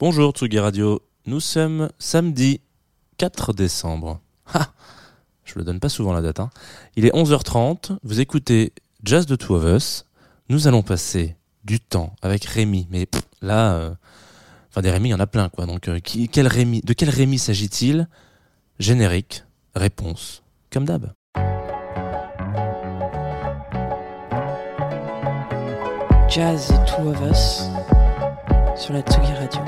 Bonjour Tsugi Radio, nous sommes samedi 4 décembre. Ha Je le donne pas souvent la date. Hein. Il est 11h30, vous écoutez Jazz de Two of Us. Nous allons passer du temps avec Rémi, mais là, euh, enfin des Rémi, il y en a plein quoi. Donc euh, de quel Rémi s'agit-il? Générique, réponse, comme d'hab. Jazz et Two of Us sur la Tsugi Radio.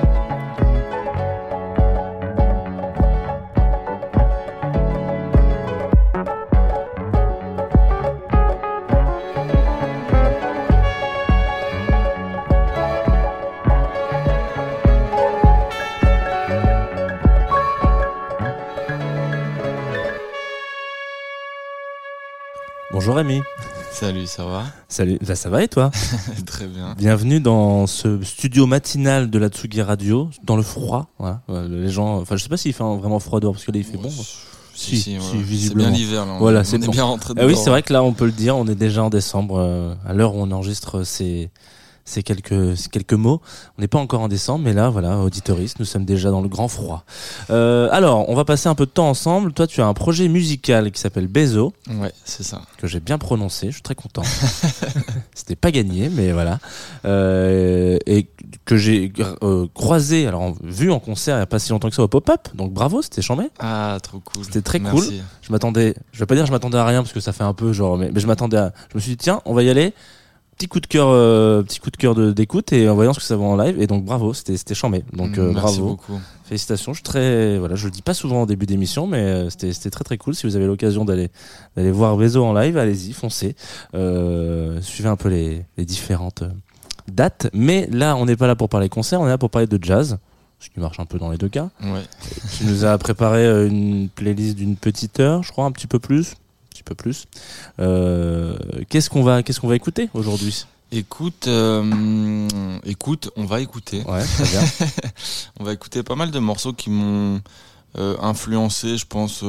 Bonjour Rémi. Salut, ça va? Salut, bah, ça va et toi? Très bien. Bienvenue dans ce studio matinal de la Tsugi Radio, dans le froid. Voilà. Les gens, enfin je sais pas s'il fait vraiment froid dehors parce que là il fait bon. Si, si, si, ouais. c'est visiblement. bien l'hiver là. On, Voilà, on c'est est bon. bien rentré Ah oui, c'est vrai que là, on peut le dire, on est déjà en décembre. euh, à l'heure où on enregistre ces, ces, quelques, ces quelques mots. On n'est pas encore en décembre, mais là, voilà, auditoris, nous sommes déjà dans le grand froid. Euh, alors, on va passer un peu de temps ensemble. Toi, tu as un projet musical qui s'appelle Bezo, Ouais, c'est ça. que j'ai bien prononcé. Je suis très content. C'était pas gagné, mais voilà. Euh, et que j'ai euh, croisé, alors vu en concert il n'y a pas si longtemps que ça au pop-up. Donc bravo, c'était chambé. Ah, trop cool. C'était très Merci. Je m'attendais, je vais pas dire que je m'attendais à rien parce que ça fait un peu genre, mais, mais je m'attendais à, je me suis dit tiens, on va y aller. Petit coup de cœur, euh, petit coup de cœur de- d'écoute et en voyant ce que ça va en live et donc bravo, c'était c'était chambé. Donc euh, Merci bravo, beaucoup. félicitations. Je suis très, voilà, je le dis pas souvent en début d'émission, mais euh, c'était c'était très très cool. Si vous avez l'occasion d'aller d'aller voir Bezo en live, allez-y, foncez. Euh, suivez un peu les, les différentes euh, dates. Mais là, on n'est pas là pour parler concert, on est là pour parler de jazz, ce qui marche un peu dans les deux cas. Ouais. Tu nous as préparé euh, une playlist d'une petite heure, je crois, un petit peu plus. Peu plus. Euh, qu'est-ce qu'on va, qu'est-ce qu'on va écouter aujourd'hui? Écoute, euh, écoute, on va écouter. Ouais, très bien. On va écouter pas mal de morceaux qui m'ont euh, influencé, je pense,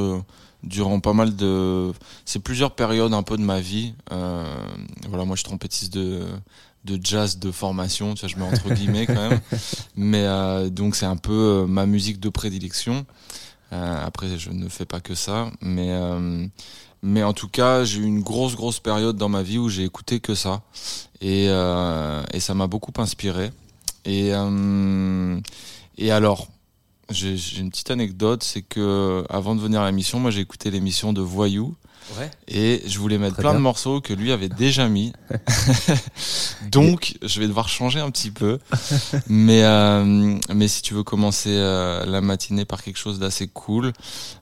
durant pas mal de. C'est plusieurs périodes un peu de ma vie. Voilà, moi je suis trompettiste de de jazz de formation, tu vois, je mets entre guillemets quand même. Mais euh, donc c'est un peu euh, ma musique de prédilection. Euh, après, je ne fais pas que ça, mais mais en tout cas, j'ai eu une grosse grosse période dans ma vie où j'ai écouté que ça, et euh, et ça m'a beaucoup inspiré. Et euh, et alors, j'ai une petite anecdote, c'est que avant de venir à l'émission, moi j'ai écouté l'émission de Voyou Ouais. et je voulais mettre Très plein bien. de morceaux que lui avait déjà mis. Donc, je vais devoir changer un petit peu. mais, euh, mais si tu veux commencer euh, la matinée par quelque chose d'assez cool,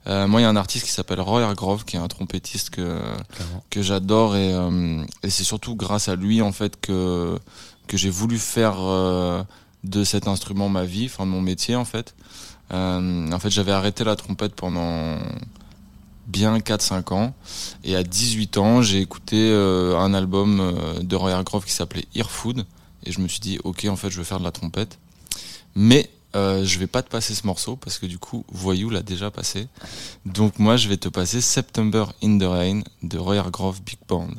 euh, moi, il y a un artiste qui s'appelle Roy Hargrove, qui est un trompettiste que, Clairement. que j'adore et, euh, et c'est surtout grâce à lui, en fait, que, que j'ai voulu faire euh, de cet instrument ma vie, enfin, mon métier, en fait. Euh, en fait, j'avais arrêté la trompette pendant bien 4-5 ans. Et à 18 ans, j'ai écouté euh, un album euh, de Roy Hargrove qui s'appelait Earfood. Et je me suis dit, ok, en fait, je veux faire de la trompette. Mais euh, je vais pas te passer ce morceau parce que du coup, Voyou l'a déjà passé. Donc moi, je vais te passer September in the Rain de Roy Hargrove Big Band.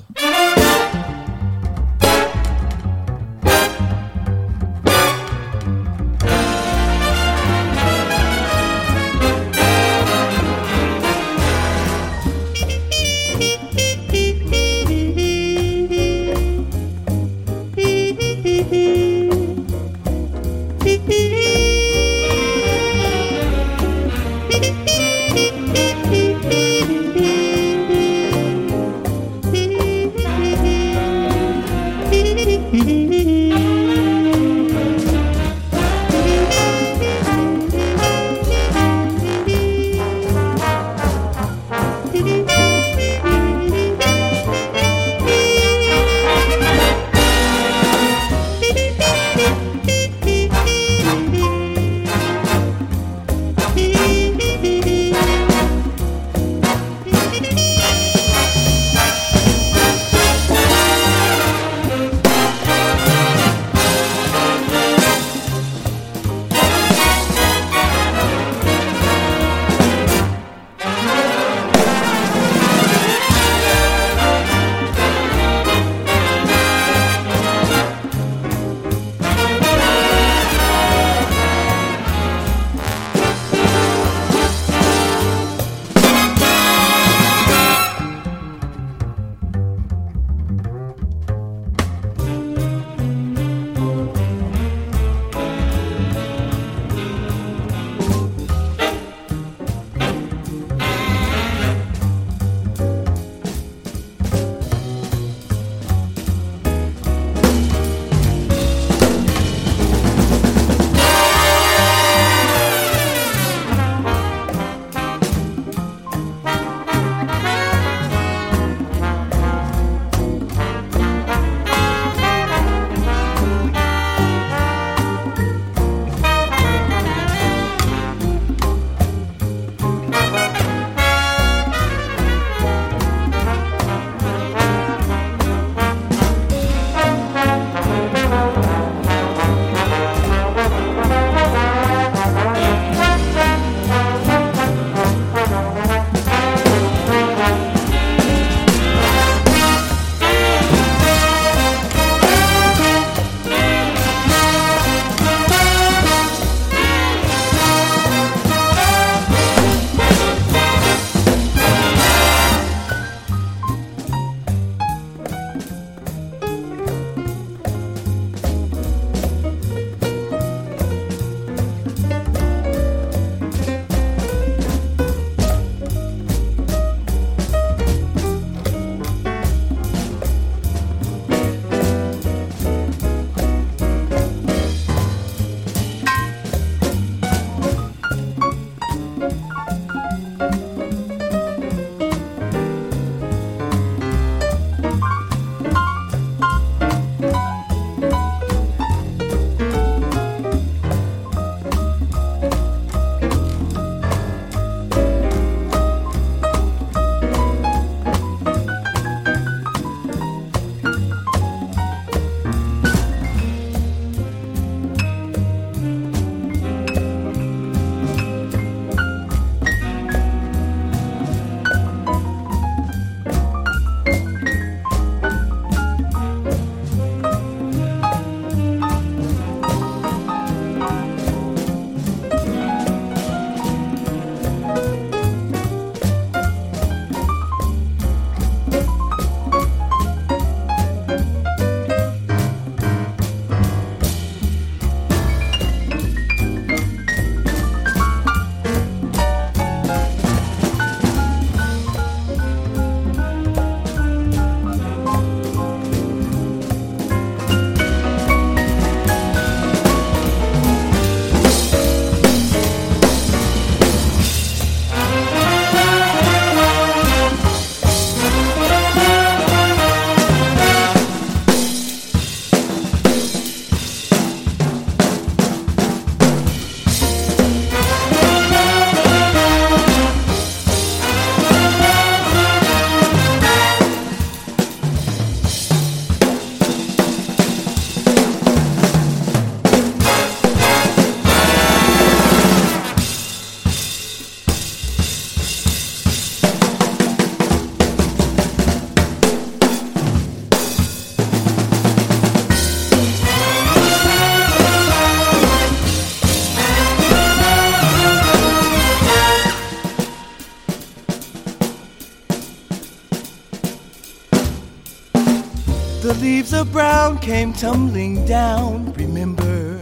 Came tumbling down. Remember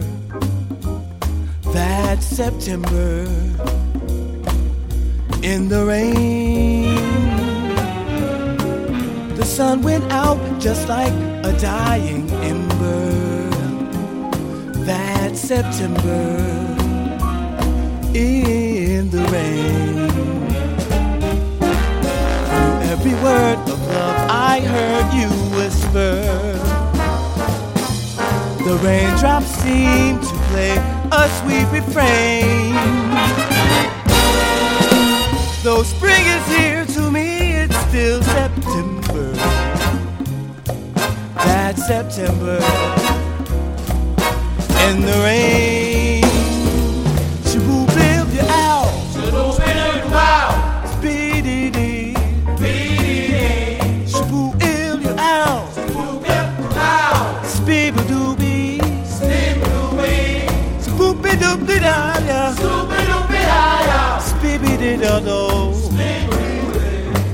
that September in the rain. The sun went out just like a dying ember. That September in the rain. Through every word of love I heard you whisper. The raindrops seem to play a sweet refrain. Though spring is here to me, it's still September. That September in the rain. di da do.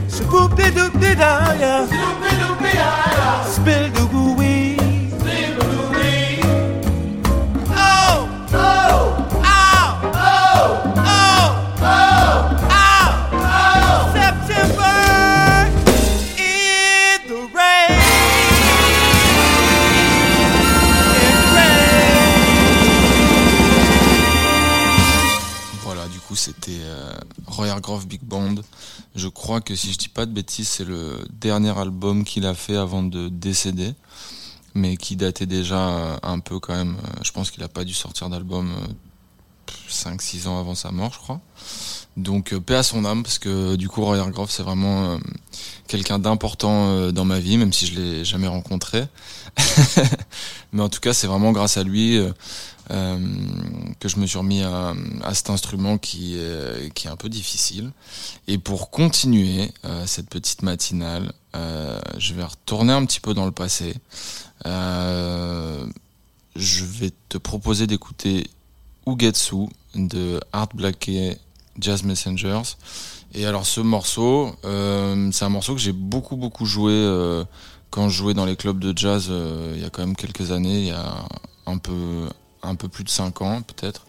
Spoop di doop da ya. Si je dis pas de bêtises, c'est le dernier album qu'il a fait avant de décéder, mais qui datait déjà euh, un peu quand même. euh, Je pense qu'il a pas dû sortir d'album 5-6 ans avant sa mort, je crois. Donc, euh, paix à son âme, parce que du coup, Roy Hargrove, c'est vraiment euh, quelqu'un d'important euh, dans ma vie, même si je l'ai jamais rencontré. mais en tout cas, c'est vraiment grâce à lui. euh, euh, que je me suis remis à, cet instrument qui est, un peu difficile. Et pour continuer euh, cette petite matinale, euh, je vais retourner un petit peu dans le passé. Je vais te proposer d'écouter Ugetsu de Art Blakey Jazz Messengers. Et alors ce morceau, c'est un morceau que j'ai beaucoup beaucoup joué quand je jouais dans les clubs de jazz il y a quand même quelques années, il y a un peu un peu plus de 5 ans peut-être.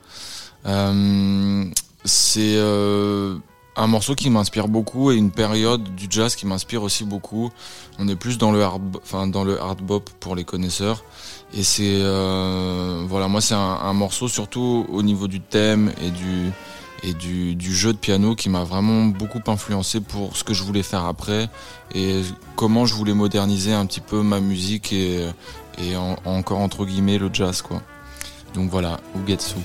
Euh, c'est euh, un morceau qui m'inspire beaucoup et une période du jazz qui m'inspire aussi beaucoup. On est plus dans le hard, enfin dans le hard bop pour les connaisseurs. Et c'est euh, voilà, moi c'est un, morceau surtout au niveau du thème et du et du, jeu de piano qui m'a vraiment beaucoup influencé pour ce que je voulais faire après et comment je voulais moderniser un petit peu ma musique et, et en- encore entre guillemets le jazz quoi. Donc voilà, Ugetsu.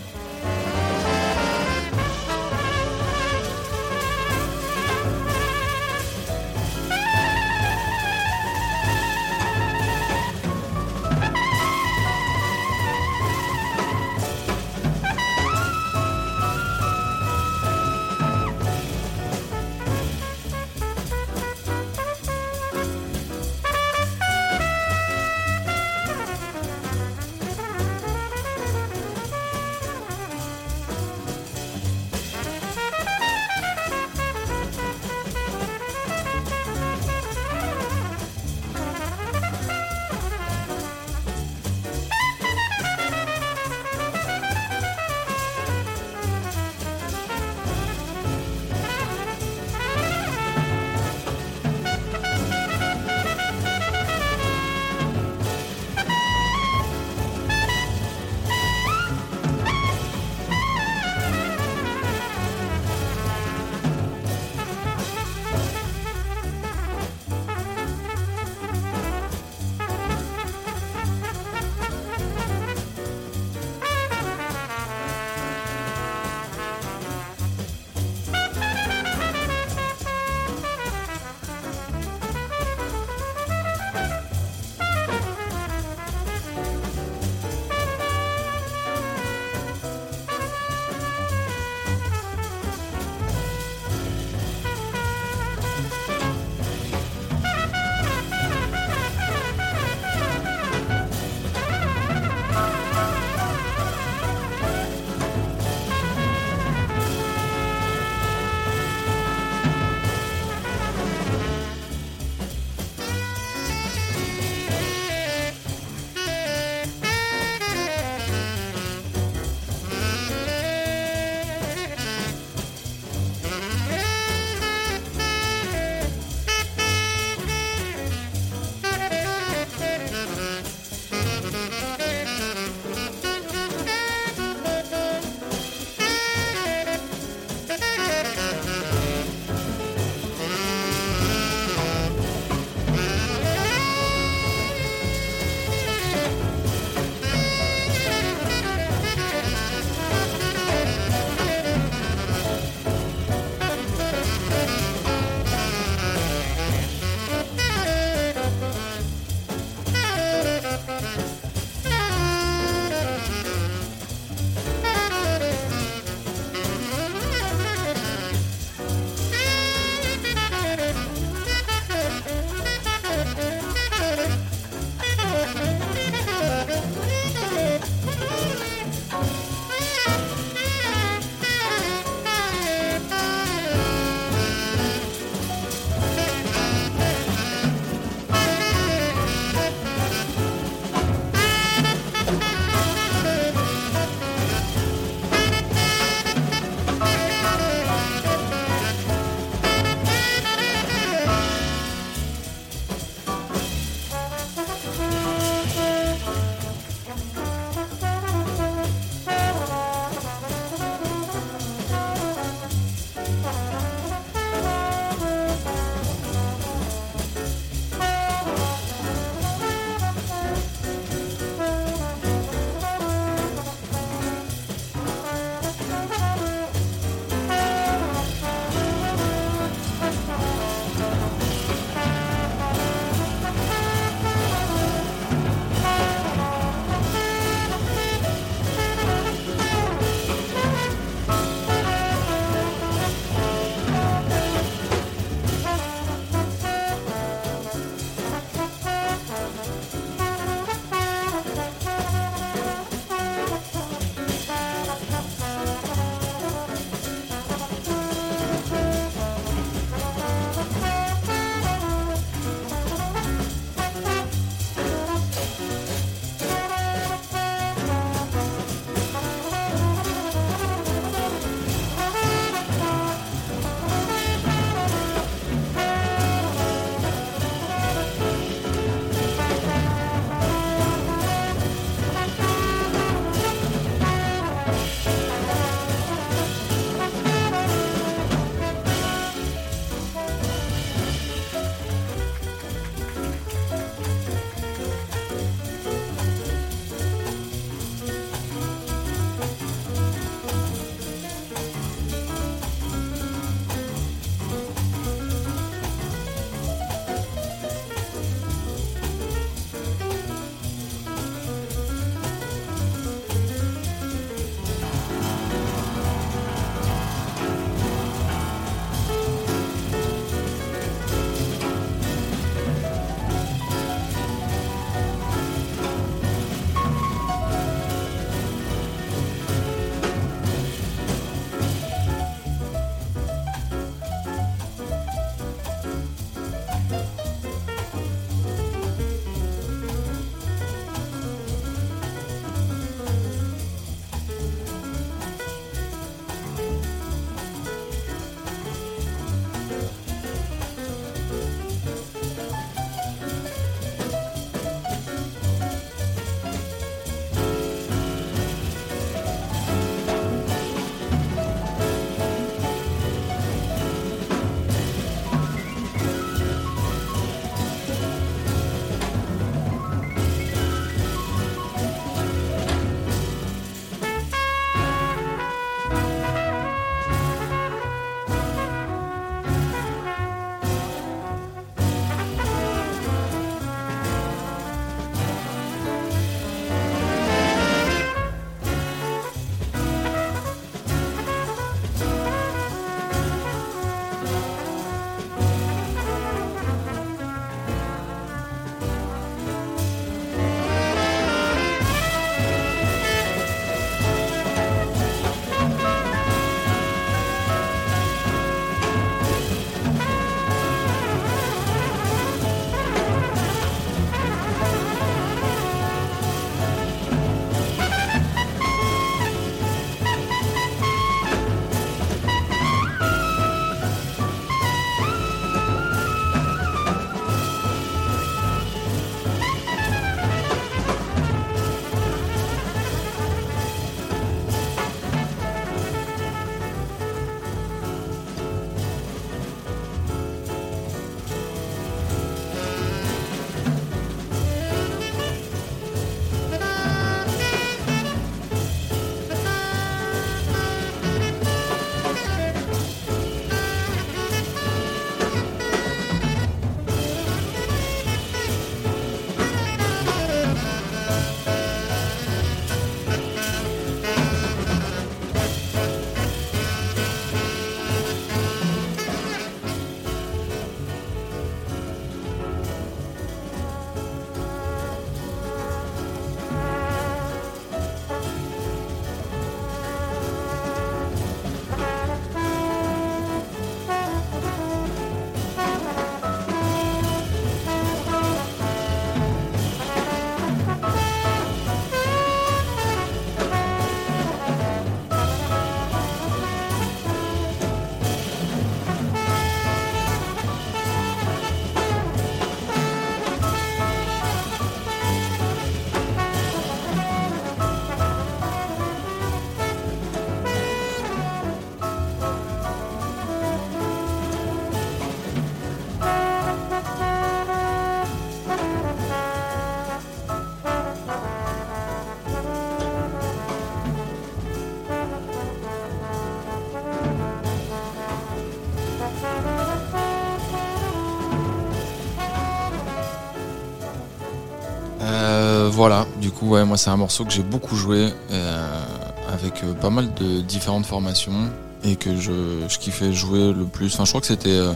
Ouais, moi, c'est un morceau que j'ai beaucoup joué euh, avec euh, pas mal de différentes formations et que je, kiffais jouer le plus. Enfin, je crois que c'était euh,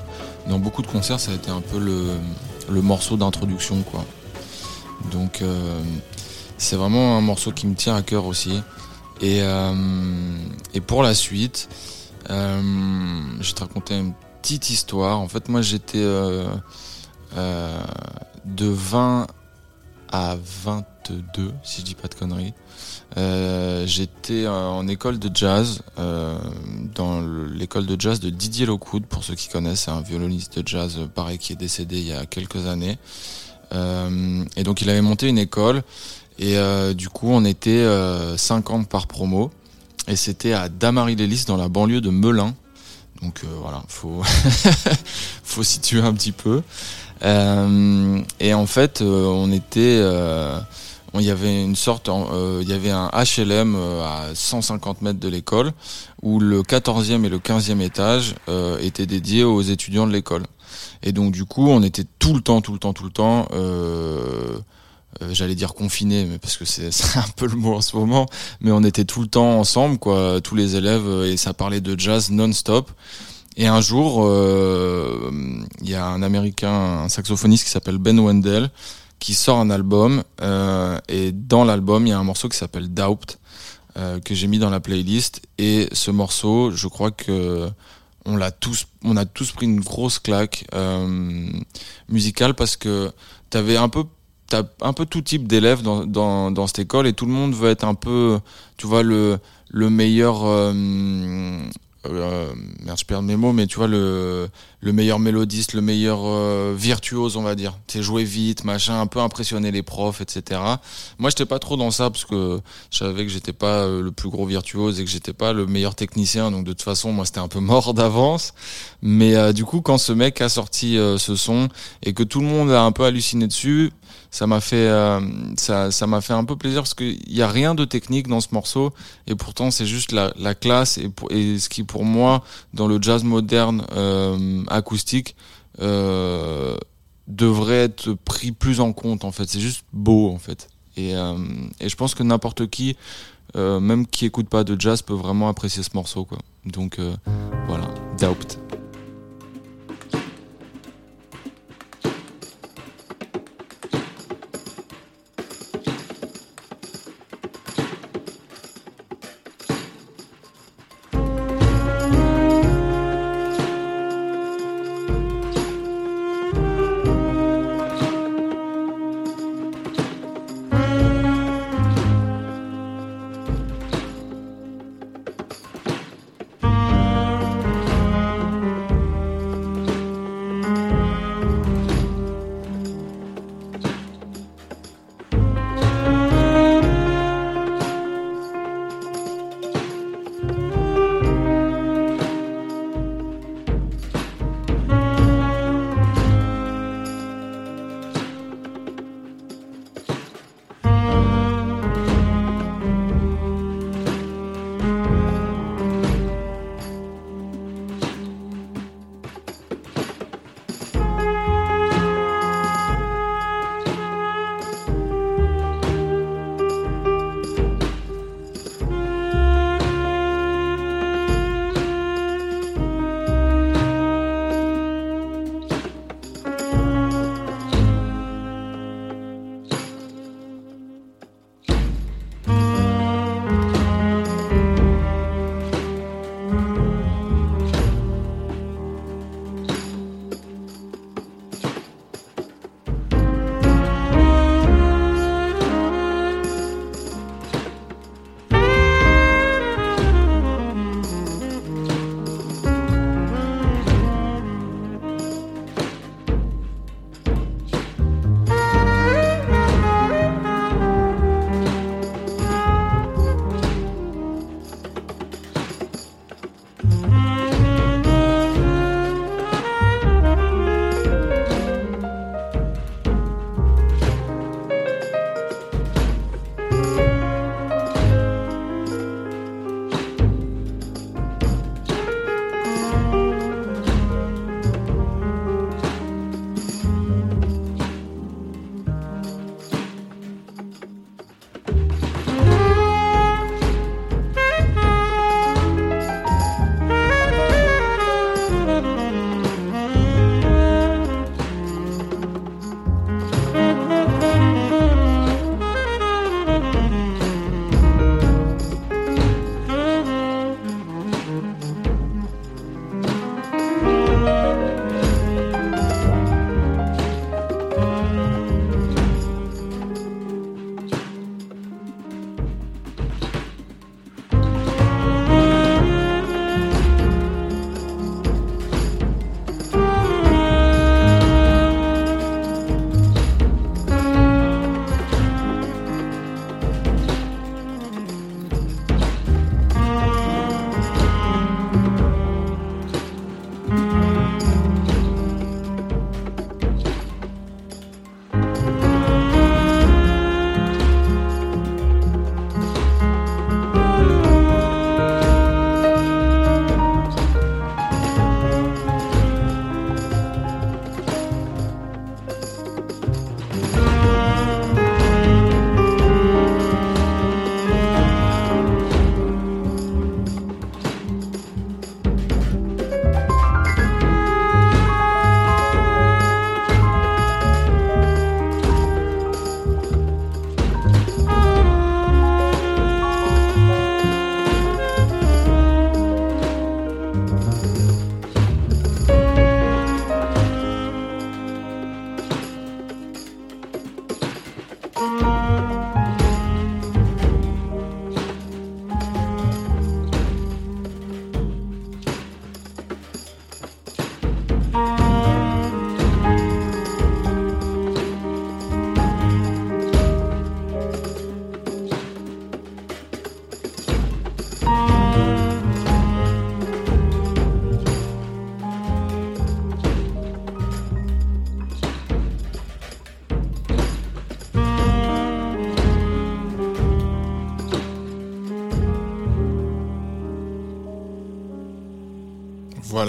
dans beaucoup de concerts, ça a été un peu le, morceau d'introduction, quoi. Donc, c'est vraiment un morceau qui me tient à cœur aussi. Et, et pour la suite, je vais te raconter une petite histoire. En fait, moi, j'étais de 20 à 22, si je dis pas de conneries. Euh, J'étais euh, en école de jazz, euh, dans le- l'école de jazz de Didier Lockwood, pour ceux qui connaissent, c'est un violoniste de jazz, pareil, qui est décédé il y a quelques années. Et donc il avait monté une école, et du coup on était euh, 50 par promo, et c'était à Damary-les-Lys, dans la banlieue de Melun. Donc voilà, faut faut situer un petit peu. Euh, et en fait, euh, on était, euh, il y avait une sorte, il y avait un HLM à 150 mètres de l'école où le 14e et le 15e étage étaient dédiés aux étudiants de l'école. Et donc du coup, on était tout le temps, tout le temps, tout le temps. J'allais dire confinés, mais parce que c'est un peu le mot en ce moment, mais on était tout le temps ensemble, quoi, tous les élèves, et ça parlait de jazz non-stop. Et un jour, euh, il y a un Américain, un saxophoniste qui s'appelle Ben Wendell, qui sort un album. euh, et dans l'album, il y a un morceau qui s'appelle Doubt, euh, que j'ai mis dans la playlist. Et ce morceau, je crois que on l'a tous, on a tous pris une grosse claque euh, musicale parce que t'avais un peu t'as un peu tout type d'élèves dans, dans, dans cette école et tout le monde veut être un peu, tu vois, le, le meilleur, euh, euh, merde, je perds mes mots, mais tu vois, le, le meilleur mélodiste, le meilleur euh, virtuose, on va dire. Tu jouer vite, machin, un peu impressionner les profs, etc. Moi, j'étais pas trop dans ça parce que je savais que j'étais pas euh, le plus gros virtuose et que j'étais pas le meilleur technicien, donc de toute façon, moi, c'était un peu mort d'avance. Mais euh, du coup, quand ce mec a sorti ce son et que tout le monde a un peu halluciné dessus, ça m'a fait euh, ça m'a fait un peu plaisir parce qu'il y a rien de technique dans ce morceau et pourtant c'est juste la, la classe et, ce qui pour moi dans le jazz moderne euh, acoustique euh, devrait être pris plus en compte en fait. C'est juste beau en fait. Et, et je pense que n'importe qui même qui écoute pas de jazz peut vraiment apprécier ce morceau quoi. Donc voilà. Doubt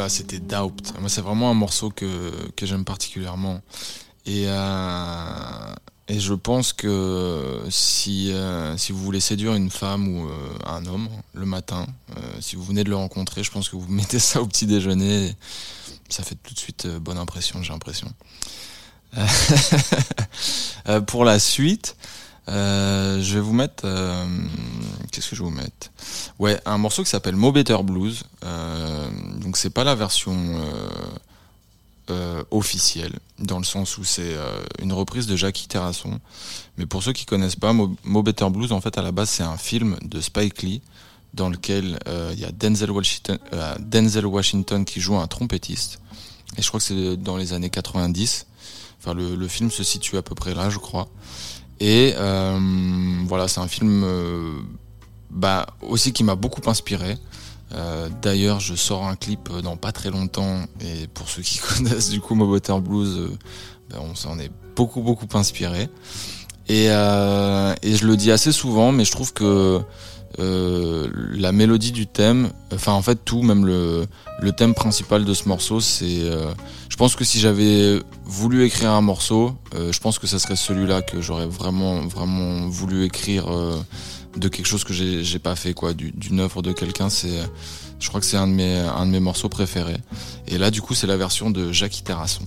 C'était Doubt. Moi, c'est vraiment un morceau que, que j'aime particulièrement. Et, euh, et je pense que si, euh, si vous voulez séduire une femme ou euh, un homme le matin, si vous venez de le rencontrer, je pense que vous mettez ça au petit déjeuner. ça fait tout de suite bonne impression, j'ai l'impression. Pour la suite, euh, je vais vous mettre. euh, Qu'est-ce que je vais vous mettre? Ouais, un morceau qui s'appelle Mo Better Blues. Euh, donc c'est pas la version euh, euh, officielle, dans le sens où c'est une reprise de Jackie Terrasson. Mais pour ceux qui connaissent pas, Mo, Better Blues, en fait, à la base, c'est un film de Spike Lee dans lequel il y a Denzel Washington, qui joue un trompettiste. Et je crois que c'est dans les années 90. Enfin, le film se situe à peu près là, je crois. Et euh, voilà, c'est un film euh, bah, aussi qui m'a beaucoup inspiré. Euh, D'ailleurs, je sors un clip dans pas très longtemps. Et pour ceux qui connaissent du coup Mo Better Blues, bah, on s'en est beaucoup beaucoup inspiré. Et, et je le dis assez souvent, mais je trouve que euh, la mélodie du thème, enfin en fait tout, même le, thème principal de ce morceau, c'est, euh, je pense que si j'avais voulu écrire un morceau, euh, je pense que ça serait celui-là que j'aurais vraiment vraiment voulu écrire de quelque chose que j'ai pas fait quoi, du- d'une œuvre de quelqu'un. C'est, je crois que c'est un de mes un de mes morceaux préférés. Et là du coup c'est la version de Jackie Terrasson.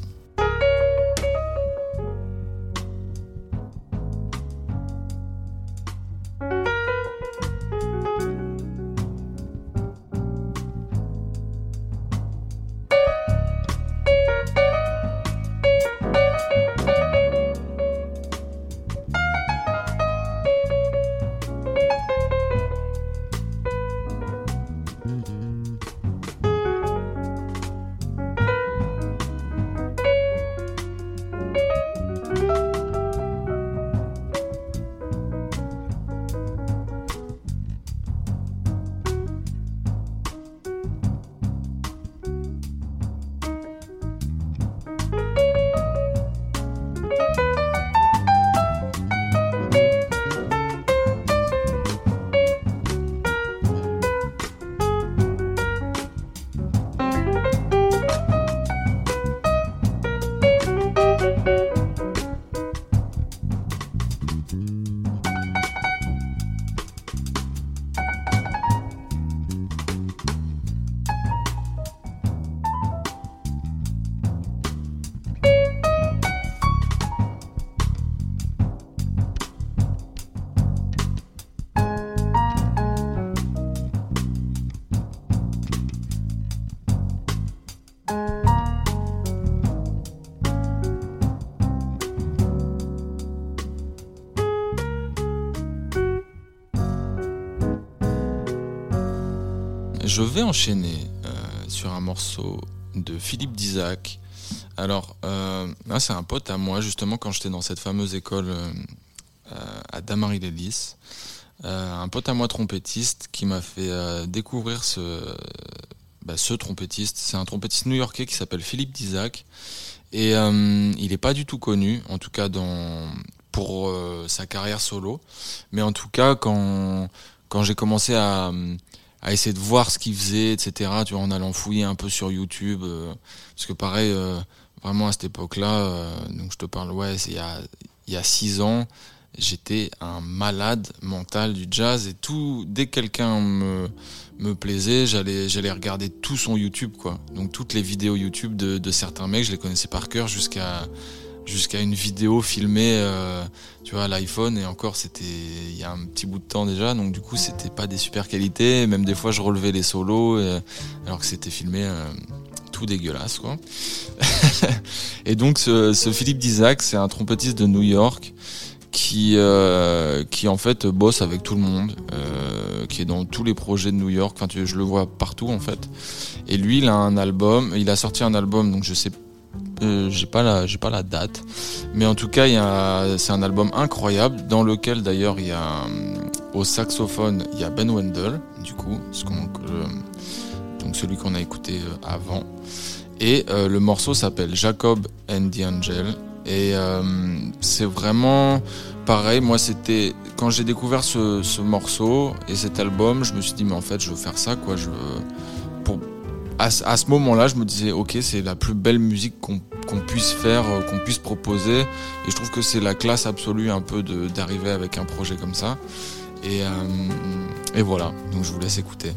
De Philippe Dizac. Alors, euh, là, c'est un pote à moi, justement, quand j'étais dans cette fameuse école euh, euh, à Damary-les-Lys. Un pote à moi trompettiste qui m'a fait découvrir ce, bah, ce trompettiste. C'est un trompettiste new-yorkais qui s'appelle Philippe Dizac. Et il n'est pas du tout connu, en tout cas pour sa carrière solo. Mais en tout cas, quand j'ai commencé à, à essayer de voir ce qu'il faisait, etc., tu vois, en allant fouiller un peu sur YouTube, euh, parce que pareil, euh, vraiment à cette époque-là, euh, donc je te parle, ouais, il y a, y a six ans, j'étais un malade mental du jazz et tout, dès que quelqu'un me, me plaisait, j'allais, j'allais regarder tout son YouTube, quoi. Donc toutes les vidéos YouTube de certains mecs, je les connaissais par cœur jusqu'à, jusqu'à une vidéo filmée, euh, tu vois, à l'iPhone et encore c'était il y a un petit bout de temps déjà, donc du coup c'était pas des super qualités, même des fois je relevais les solos alors que c'était filmé euh, tout dégueulasse quoi. et donc ce, Philippe Dizac, c'est un trompettiste de New York qui euh, qui en fait bosse avec tout le monde, qui est dans tous les projets de New York. Enfin, tu, je le vois partout en fait. Et lui, il a un album. Il a sorti un album, donc je sais, euh, j'ai pas la, j'ai pas la date, mais en tout cas, c'est un album incroyable dans lequel d'ailleurs il y a au saxophone, il y a Ben Wendell, du coup, donc celui qu'on a écouté euh, avant. Et euh, le morceau s'appelle Jacob and the Angel. Et c'est vraiment pareil. Moi, c'était quand j'ai découvert ce, ce morceau et cet album, je me suis dit mais en fait, je veux faire ça, quoi. Je à, ce- moment-là, je me disais, ok, c'est la plus belle musique qu'on puisse faire, euh, qu'on puisse proposer. Et je trouve que c'est la classe absolue un peu d'arriver avec un projet comme ça. Et, euh, et voilà, donc je vous laisse écouter.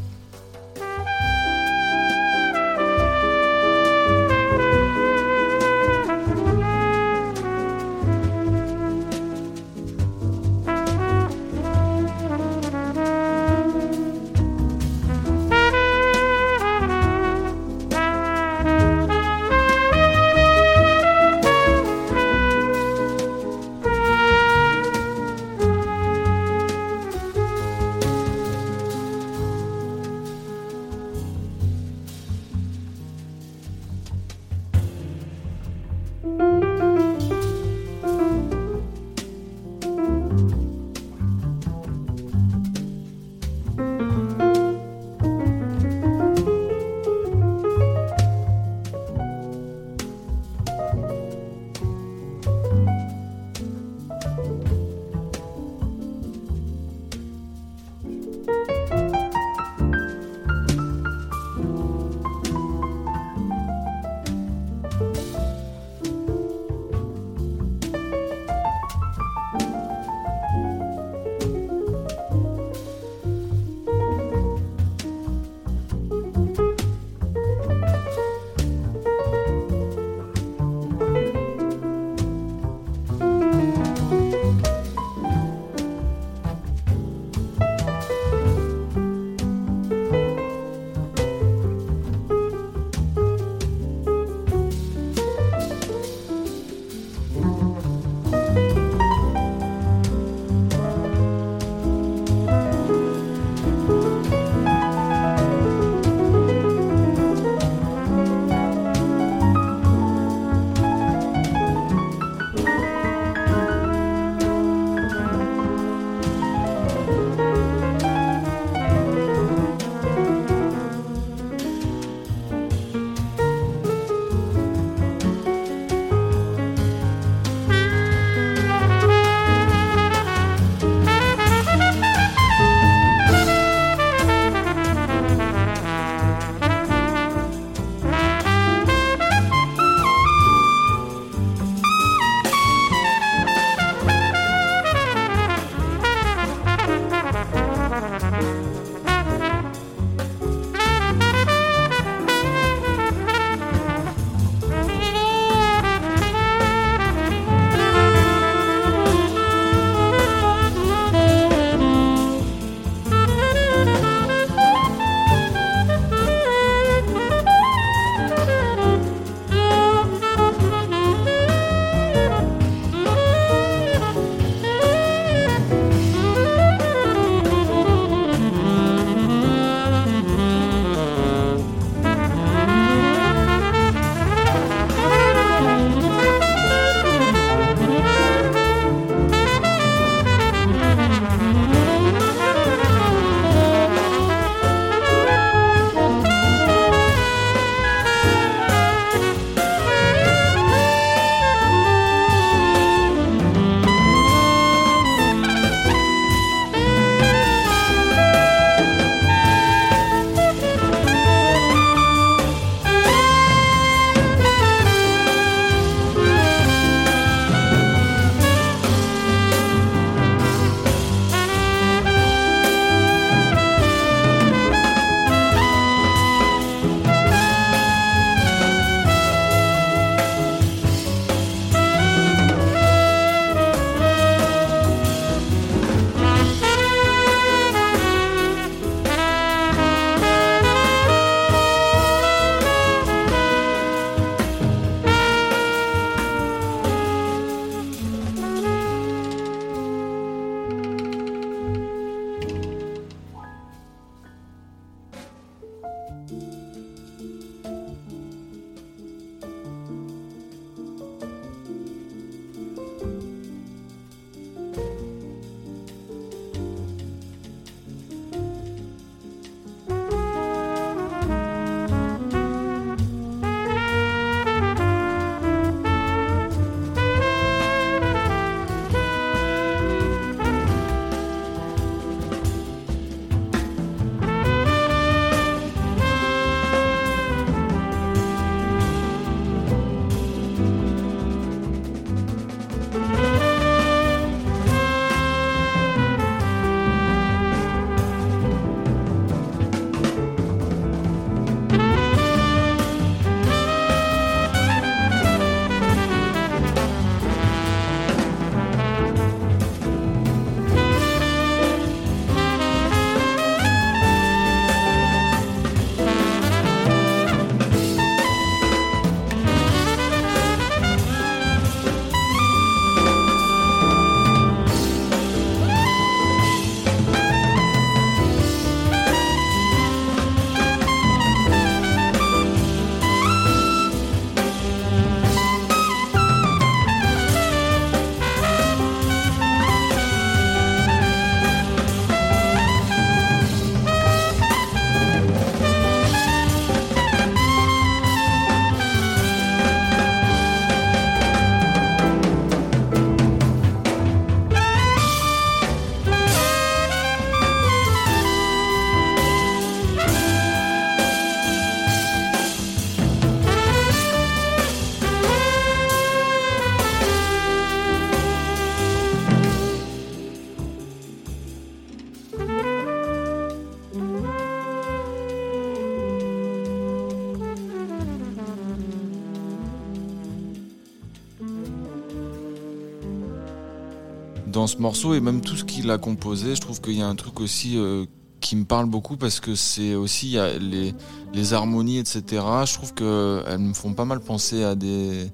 Ce morceau et même tout ce qu'il a composé. Je trouve qu'il y a un truc aussi euh, qui me parle beaucoup parce que c'est aussi y a les, harmonies, etc. Je trouve qu'elles me font pas mal penser à des,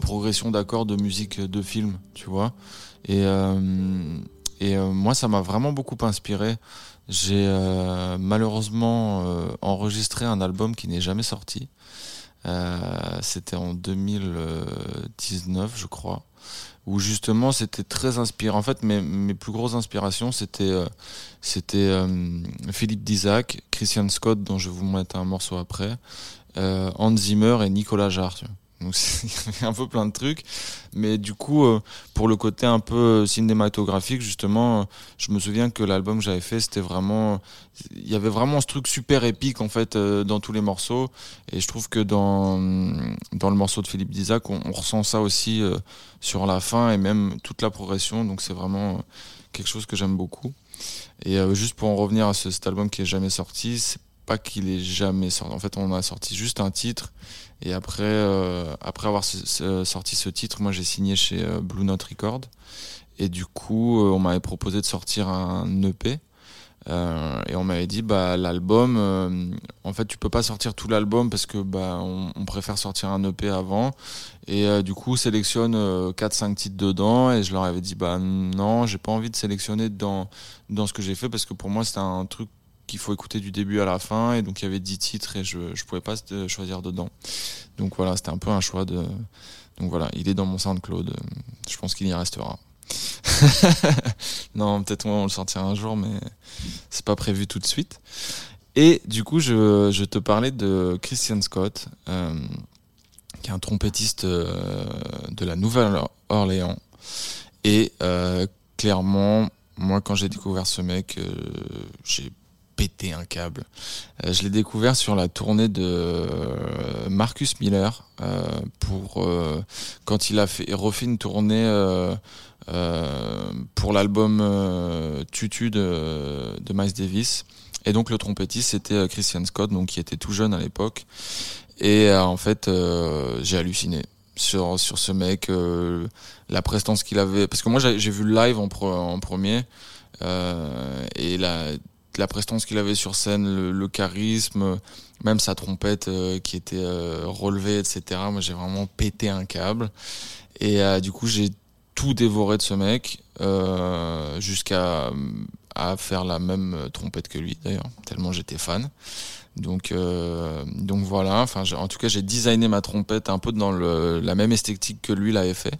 progressions d'accords de musique de film, tu vois. Et, euh, euh, moi, ça m'a vraiment beaucoup inspiré. J'ai euh, malheureusement euh, enregistré un album qui n'est jamais sorti. Euh, C'était en 2019, je crois, où justement c'était très inspirant. En fait, mes, plus grosses inspirations, c'était euh, euh, Philippe Dizac, Christian Scott, dont je vais vous mettre un morceau après, euh, Hans Zimmer et Nicolas Jarre. Il y un peu plein de trucs, mais du coup, euh, pour le côté un peu euh, cinématographique, justement, euh, je me souviens que l'album que j'avais fait, c'était vraiment, il y avait vraiment ce truc super épique en fait dans tous les morceaux, et je trouve que dans dans le morceau de Philippe Dizac, on, ressent ça aussi sur la fin et même toute la progression. Donc c'est vraiment quelque chose que j'aime beaucoup. Et juste pour en revenir à ce, cet album qui est jamais sorti, c'est pas qu'il est jamais sorti. En fait, on a sorti juste un titre. Et après, euh, après avoir ce- sorti ce titre, moi j'ai signé chez euh, Blue Note Record. Et du coup, euh, on m'avait proposé de sortir un EP. Euh, et on m'avait dit bah l'album euh, en fait tu peux pas sortir tout l'album parce que bah on, préfère sortir un EP avant et euh, du coup sélectionne euh, 4 5 titres dedans et je leur avais dit bah non, j'ai pas envie de sélectionner dans dans ce que j'ai fait parce que pour moi c'était un truc qu'il faut écouter du début à la fin et donc il y avait 10 titres et je je pouvais pas euh, choisir dedans. Donc voilà, c'était un peu un choix de donc voilà, il est dans mon SoundCloud. Je pense qu'il y restera. non, peut-être on le sortira un jour, mais c'est pas prévu tout de suite. Et du coup, je, je te parlais de Christian Scott, euh, qui est un trompettiste euh, de la Nouvelle-Orléans. Et euh, clairement, moi, quand j'ai découvert ce mec, euh, j'ai pété un câble. Euh, je l'ai découvert sur la tournée de euh, Marcus Miller euh, pour quand il a fait refait une tournée pour l'album Tutu de, de Miles Davis. Et donc le trompettiste c'était Christian Scott, donc qui était tout jeune à l'époque. Et en fait, j'ai halluciné sur sur ce mec, la prestance qu'il avait. Parce que moi j'ai vu le live en, premier et la la prestance qu'il avait sur scène, le, charisme, même sa trompette euh, qui était euh, relevée, etc. Moi j'ai vraiment pété un câble. Et euh, du coup j'ai tout dévoré de ce mec jusqu'à à faire la même trompette que lui d'ailleurs tellement j'étais fan. Donc donc voilà. Enfin en tout cas j'ai designé ma trompette un peu dans le, la même esthétique que lui l'avait fait.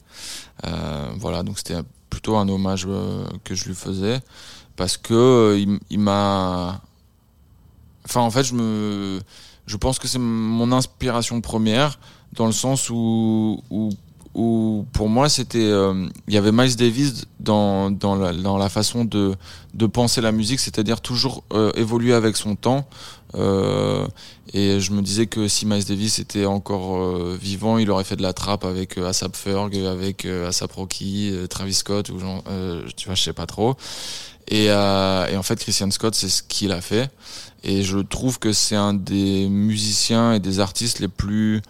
Voilà. Donc c'était plutôt un hommage que je lui faisais parce que euh, il, m'a enfin en fait je me je pense que c'est mon inspiration première dans le sens où pour moi c'était euh, il y avait Miles Davis dans dans la, façon de de penser la musique c'est-à-dire toujours euh, évoluer avec son temps et je me disais que si Miles Davis était encore vivant il aurait fait de la trappe avec Asap Ferg avec Asap Rocky Travis Scott ou genre, tu vois je sais pas trop et, euh, et en fait Christian Scott c'est ce qu'il a fait et je trouve que c'est un des musiciens et des artistes les plus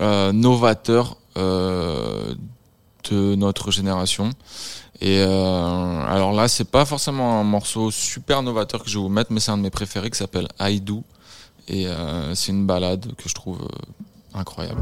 euh, novateurs euh, de notre génération. Et alors là, c'est pas forcément un morceau super novateur que je vais vous mettre, mais c'est un de mes préférés qui s'appelle I. Et c'est une balade que je trouve incroyable.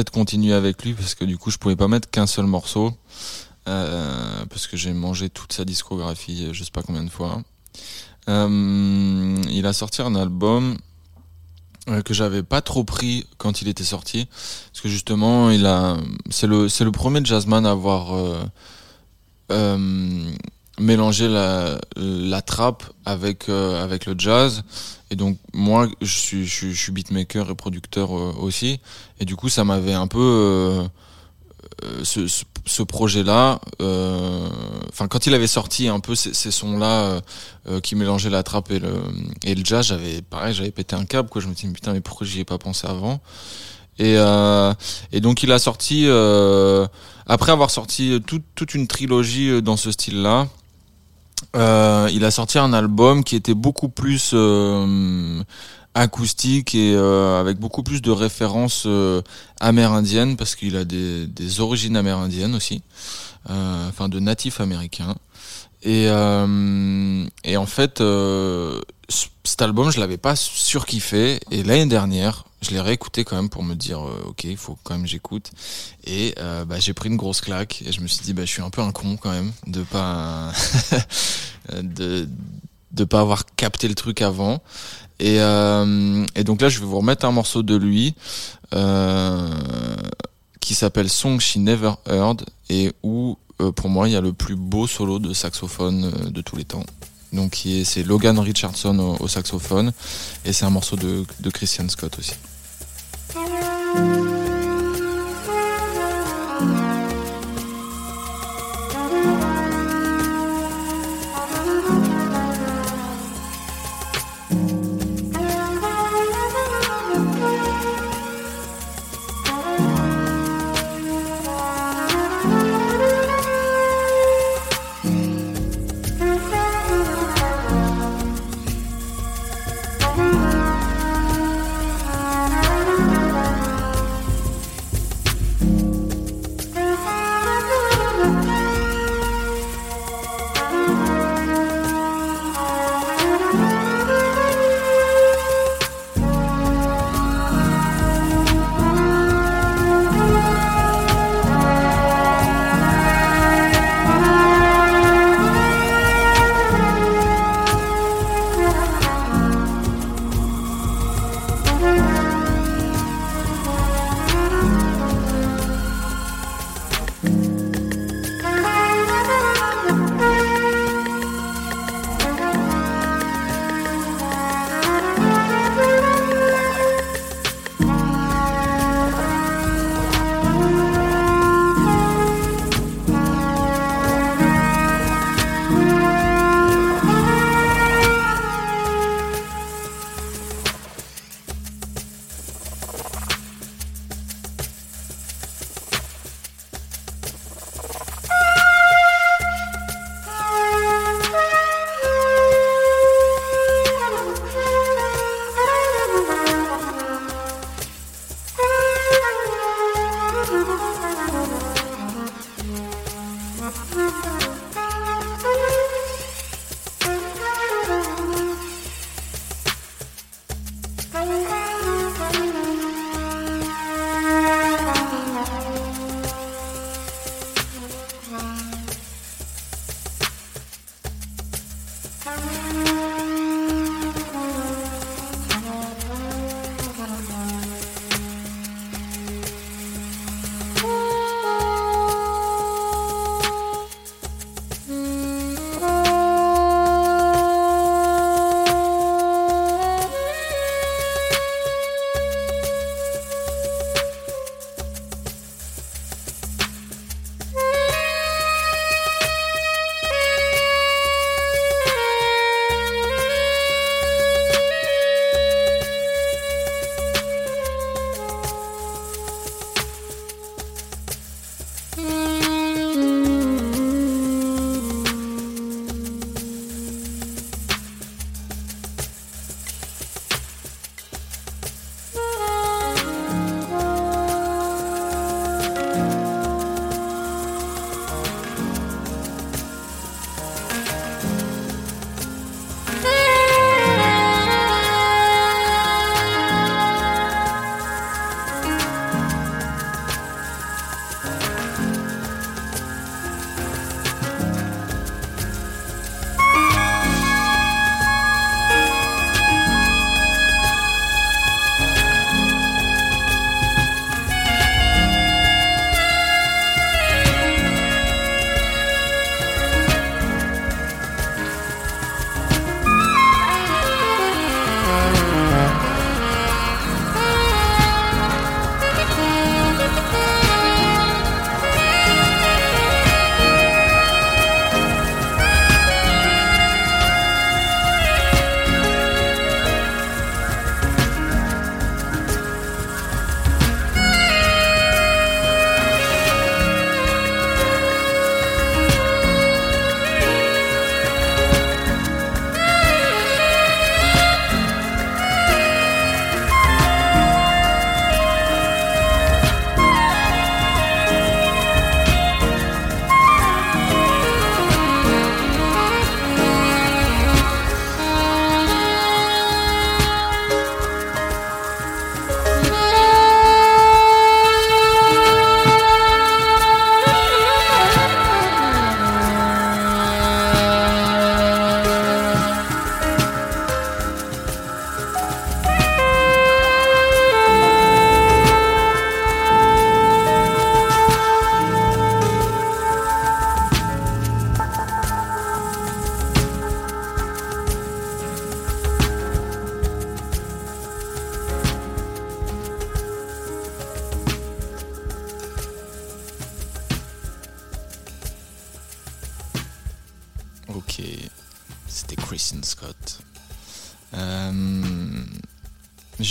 Peut-être continuer avec lui, parce que du coup, je pouvais pas mettre qu'un seul morceau, euh, parce que j'ai mangé toute sa discographie, je sais pas combien de fois. Euh, il a sorti un album euh, que j'avais pas trop pris quand il était sorti, parce que justement, il a, c'est le, c'est le premier jazzman à avoir euh, mélangé la, la trappe avec euh, avec le jazz. Et donc moi, je suis, je, je suis beatmaker et producteur euh, aussi, et du coup, ça m'avait un peu euh, euh, ce, ce, ce projet-là. euh, Enfin, quand il avait sorti un peu ces, ces sons-là euh, euh, qui mélangeaient la trappe et le et le jazz, j'avais pareil, j'avais pété un câble. Quoi, je me dit putain, mais pourquoi j'y ai pas pensé avant? Et euh, et donc il a sorti euh, après avoir sorti toute toute une trilogie dans ce style-là. Euh, il a sorti un album qui était beaucoup plus euh, acoustique et euh, avec beaucoup plus de références amérindiennes parce qu'il a des, des origines amérindiennes aussi, enfin de natifs américains. Et, et en fait, cet album, je l'avais pas surkiffé. Et l'année dernière, je l'ai réécouté quand même pour me dire, euh, ok, il faut quand même j'écoute. Et euh, bah, j'ai pris une grosse claque. Et je me suis dit, bah, je suis un peu un con quand même de pas de de pas avoir capté le truc avant. Et, euh, et donc là, je vais vous remettre un morceau de lui euh, qui s'appelle Song She Never Heard et où, euh, pour moi, il y a le plus beau solo de saxophone euh, de tous les temps. Donc c'est Logan Richardson au, au saxophone et c'est un morceau de, de Christian Scott aussi. Thank you.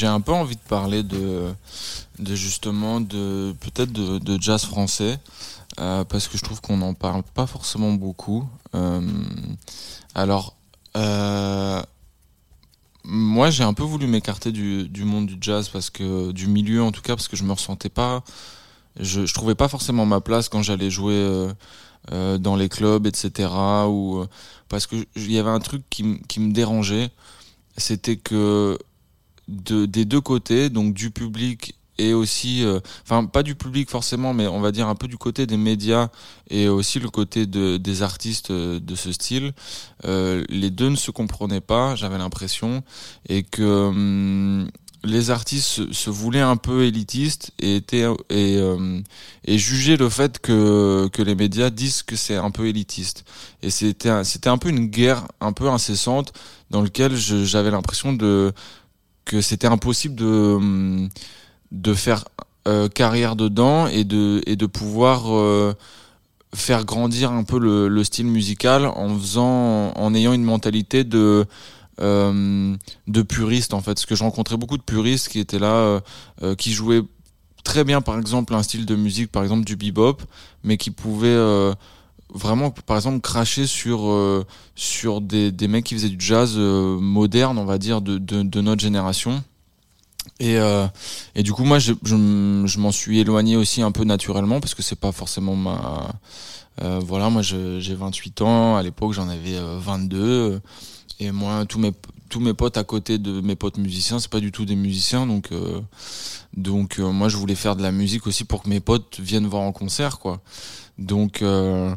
Un peu envie de parler de, justement de peut-être de, jazz français euh, parce que je trouve qu'on n'en parle pas forcément beaucoup. Euh, alors, euh, moi j'ai un peu voulu m'écarter du, monde du jazz parce que du milieu en tout cas parce que je me ressentais pas, je, trouvais pas forcément ma place quand j'allais jouer. dans les clubs, etc. Ou, parce que il y avait un truc qui me dérangeait, c'était que de, des deux côtés, donc du public et aussi, euh, enfin pas du public forcément, mais on va dire un peu du côté des médias et aussi le côté de, des artistes euh, de ce style, euh, les deux ne se comprenaient pas, j'avais l'impression, et que hum, les artistes se, se voulaient un peu élitistes et étaient et, euh, et jugeaient le fait que que les médias disent que c'est un peu élitiste. Et c'était c'était un peu une guerre un peu incessante dans lequel j'avais l'impression de que c'était impossible de hum, de faire euh, carrière dedans et de et de pouvoir euh, faire grandir un peu le, le style musical en faisant en ayant une mentalité de euh, de en fait. Parce que je rencontrais beaucoup de puristes qui étaient là euh, qui jouaient très bien par exemple un style de musique par exemple du bebop mais qui pouvaient vraiment par exemple cracher sur euh, sur des, mecs qui faisaient du jazz euh, moderne on va dire de, de, notre génération. Et, euh, et du coup moi je, je, je m'en suis éloigné aussi un peu naturellement parce que c'est pas forcément ma voilà moi j'ai 28 ans à l'époque j'en avais euh, 22 euh, et moi tous mes tous mes potes à côté de mes potes musiciens c'est pas du tout des musiciens donc donc moi je voulais faire de la musique aussi pour que mes potes viennent voir en concert quoi donc euh,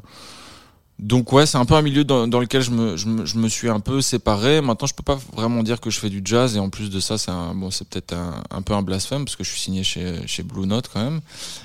donc ouais, c'est un peu un milieu dans, lequel je me, je, me, suis un peu séparé. Maintenant, je peux pas vraiment dire que je fais du jazz et en plus de ça, c'est bon, peut-être un, peu un blasphème parce que je suis signé chez, chez Blue Note quand même.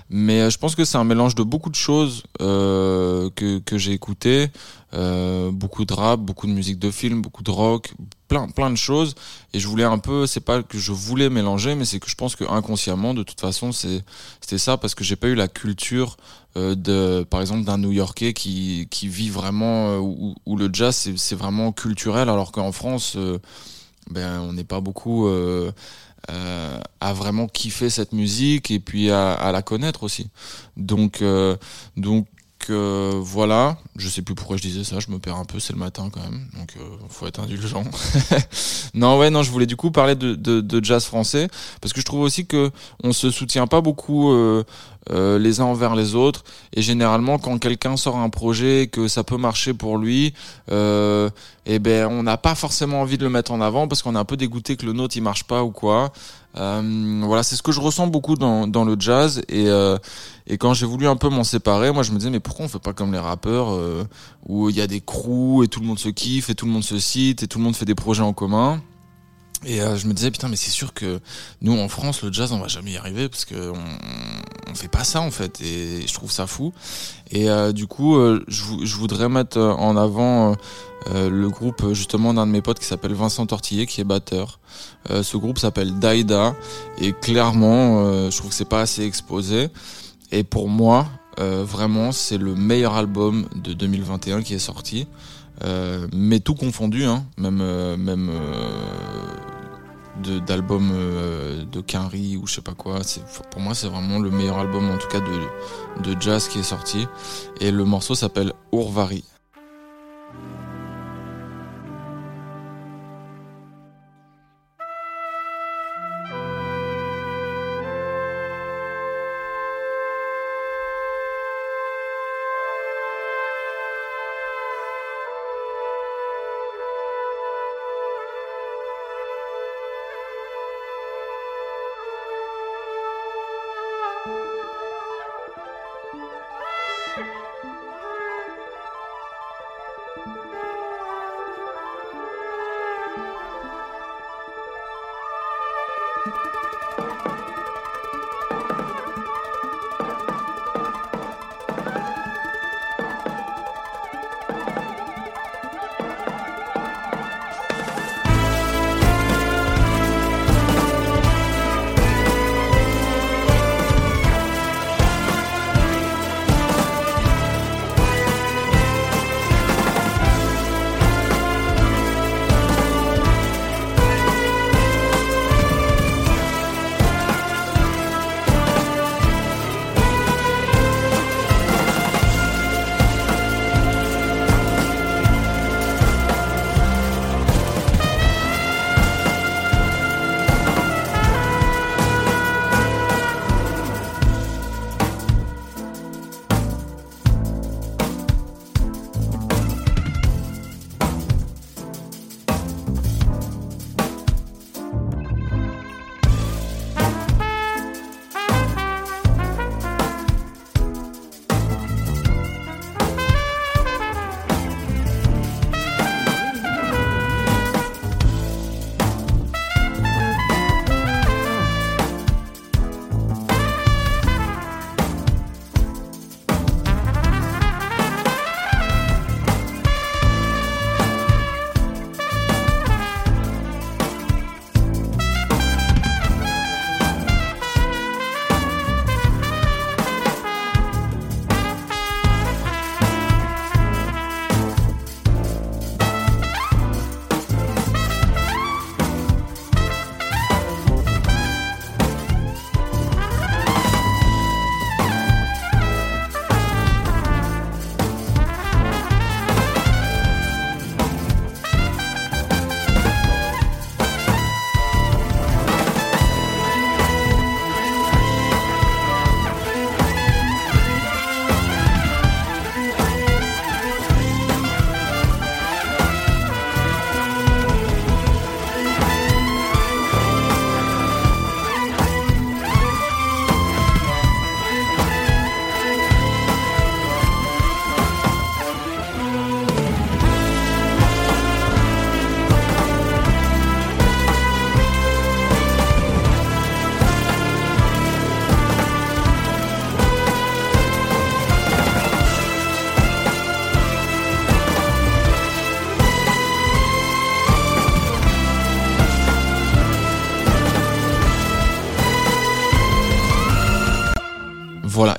Mais euh, je pense que c'est un mélange de beaucoup de choses euh, que, que j'ai écouté, euh, beaucoup de rap, beaucoup de musique de film, beaucoup de rock, plein plein de choses. Et je voulais un peu, c'est pas que je voulais mélanger, mais c'est que je pense que inconsciemment, de toute façon, c'est c'était ça parce que j'ai pas eu la culture de par exemple d'un New-Yorkais qui qui vit vraiment euh, où, le jazz c'est vraiment culturel alors qu'en France euh, ben on n'est pas beaucoup euh, euh, à vraiment kiffer cette musique et puis à, la connaître aussi. Donc euh, donc euh, voilà, je sais plus pourquoi je disais ça, je me perds un peu, c'est le matin quand même, donc euh, faut être indulgent. non ouais, non, je voulais du coup parler de, jazz français parce que je trouve aussi que on se soutient pas beaucoup euh, euh, les uns envers les autres et généralement quand quelqu'un sort un projet et que ça peut marcher pour lui, euh, eh ben on n'a pas forcément envie de le mettre en avant parce qu'on est un peu dégoûté que le nôtre il marche pas ou quoi. Euh, voilà, c'est ce que je ressens beaucoup dans, dans le jazz et euh, et quand j'ai voulu un peu m'en séparer, moi je me disais mais pourquoi on fait pas comme les rappeurs euh, où il y a des crews et tout le monde se kiffe et tout le monde se cite et tout le monde fait des projets en commun? Et euh, je me disais putain mais c'est sûr que nous en France le jazz on va jamais y arriver parce que on, fait pas ça en fait et je trouve ça fou. Et euh, du coup euh, je, je voudrais mettre euh, en avant euh, euh, le groupe justement d'un de mes potes qui s'appelle Vincent Tortillé qui est batteur. Ce groupe s'appelle Daida et clairement je trouve que c'est pas assez exposé. Et pour moi vraiment c'est le meilleur album de 2021 qui est sorti. Euh, mais tout confondu, hein, même euh, même euh, de d'albums euh, de Quinry ou je sais pas quoi. Pour moi c'est vraiment le meilleur album en tout cas de de jazz qui est sorti. Et le morceau s'appelle Ourvari.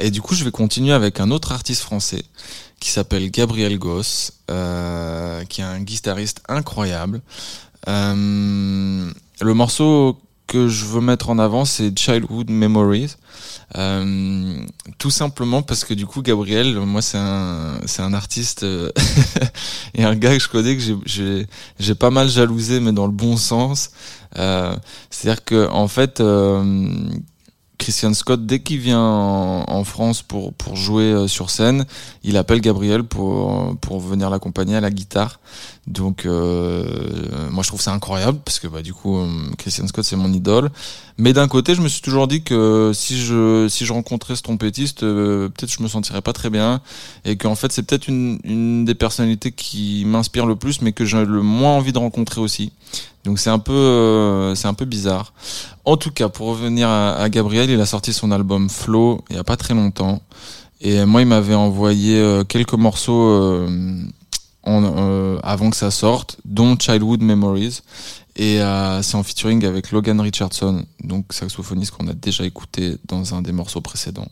Et du coup, je vais continuer avec un autre artiste français qui s'appelle Gabriel Goss, euh, qui est un guitariste incroyable. Euh, le morceau que je veux mettre en avant, c'est Childhood Memories. Euh, tout simplement parce que du coup, Gabriel, moi, c'est un, artiste et un gars que je connais que j'ai, pas mal jalousé, mais dans le bon sens. C'est-à-dire que en fait, Christian Scott, dès qu'il vient en, France pour, pour jouer euh, sur scène, il appelle Gabriel pour, pour venir l'accompagner à la guitare. Donc, euh, moi, je trouve ça incroyable parce que bah, du coup, euh, Christian Scott, c'est mon idole. Mais d'un côté, je me suis toujours dit que si je, si je rencontrais ce trompettiste, euh, peut-être je me sentirais pas très bien. Et qu'en fait, c'est peut-être une, une des personnalités qui m'inspire le plus, mais que j'ai le moins envie de rencontrer aussi. Donc, c'est un peu, euh, c'est un peu bizarre. En tout cas, pour revenir à, à Gabriel, il a sorti son album Flow il y a pas très longtemps. Et moi, il m'avait envoyé euh, quelques morceaux euh, en, euh, avant que ça sorte, dont Childhood Memories. Et euh, c'est en featuring avec Logan Richardson, donc saxophoniste qu'on a déjà écouté dans un des morceaux précédents.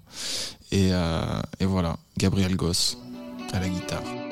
Et, euh, et voilà, Gabriel Goss à la guitare.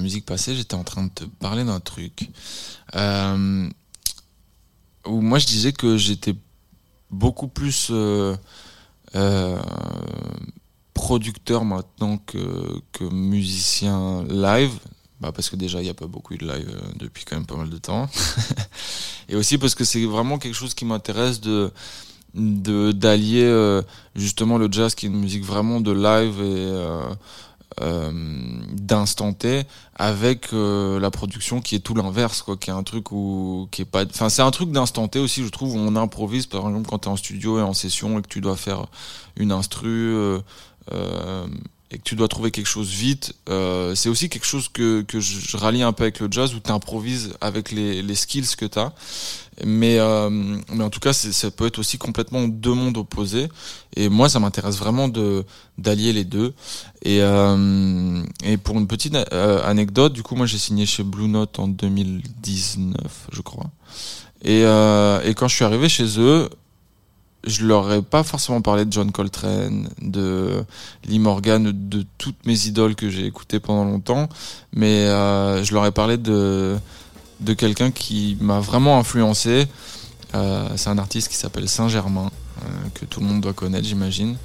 Musique passait, j'étais en train de te parler d'un truc. Euh, où moi, je disais que j'étais beaucoup plus euh, euh, producteur maintenant que, musicien live. Bah parce que déjà, il n'y a pas beaucoup eu de live depuis quand même pas mal de temps. Et aussi parce que c'est vraiment quelque chose qui m'intéresse de d'allier justement le jazz qui est une musique vraiment de live et euh, d'instant T avec euh, la production qui est tout l'inverse quoi qui est un truc où qui est pas enfin c'est un truc d'instant T aussi je trouve où on improvise. Par exemple quand tu es en studio et en session et que tu dois faire une instru euh, euh, et que tu dois trouver quelque chose vite euh, c'est aussi quelque chose que, que je, je rallie un peu avec le jazz où tu improvises avec les, les skills que tu as mais euh, mais en tout cas ça peut être aussi complètement deux mondes opposés. Et moi ça m'intéresse vraiment de d'allier les deux. Et euh, et pour une petite euh, anecdote du coup moi j'ai signé chez Blue Note en 2019 je crois. Et euh, et quand je suis arrivé chez eux je leur ai pas forcément parlé de John Coltrane, de Lee Morgan, de toutes mes idoles que j'ai écoutées pendant longtemps, mais euh, je leur ai parlé de de quelqu'un qui m'a vraiment influencé. Euh, c'est un artiste qui s'appelle Saint-Germain, euh, que tout le monde doit connaître, j'imagine.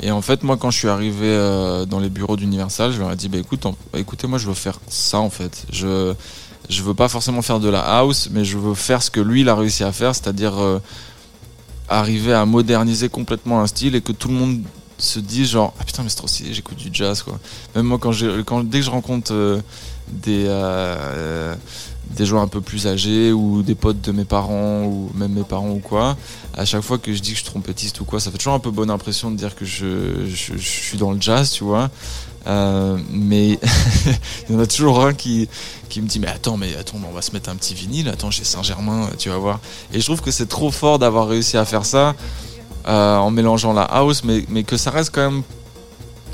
Et en fait, moi, quand je suis arrivé euh, dans les bureaux d'Universal, je leur ai dit, bah, écoute, en- écoutez, moi, je veux faire ça, en fait. Je, je veux pas forcément faire de la house, mais je veux faire ce que lui, il a réussi à faire, c'est-à-dire arriver à moderniser complètement un style et que tout le monde se dise genre ah putain mais c'est trop stylé j'écoute du jazz quoi même moi quand quand dès que je rencontre des des gens un peu plus âgés ou des potes de mes parents ou même mes parents ou quoi à chaque fois que je dis que je suis trompettiste ou quoi ça fait toujours un peu bonne impression de dire que je, je, suis dans le jazz tu vois. Euh, mais il y en a toujours un qui qui me dit mais attends mais attends on va se mettre un petit vinyle attends j'ai Saint-Germain tu vas voir. Et je trouve que c'est trop fort d'avoir réussi à faire ça euh, en mélangeant la house mais mais que ça reste quand même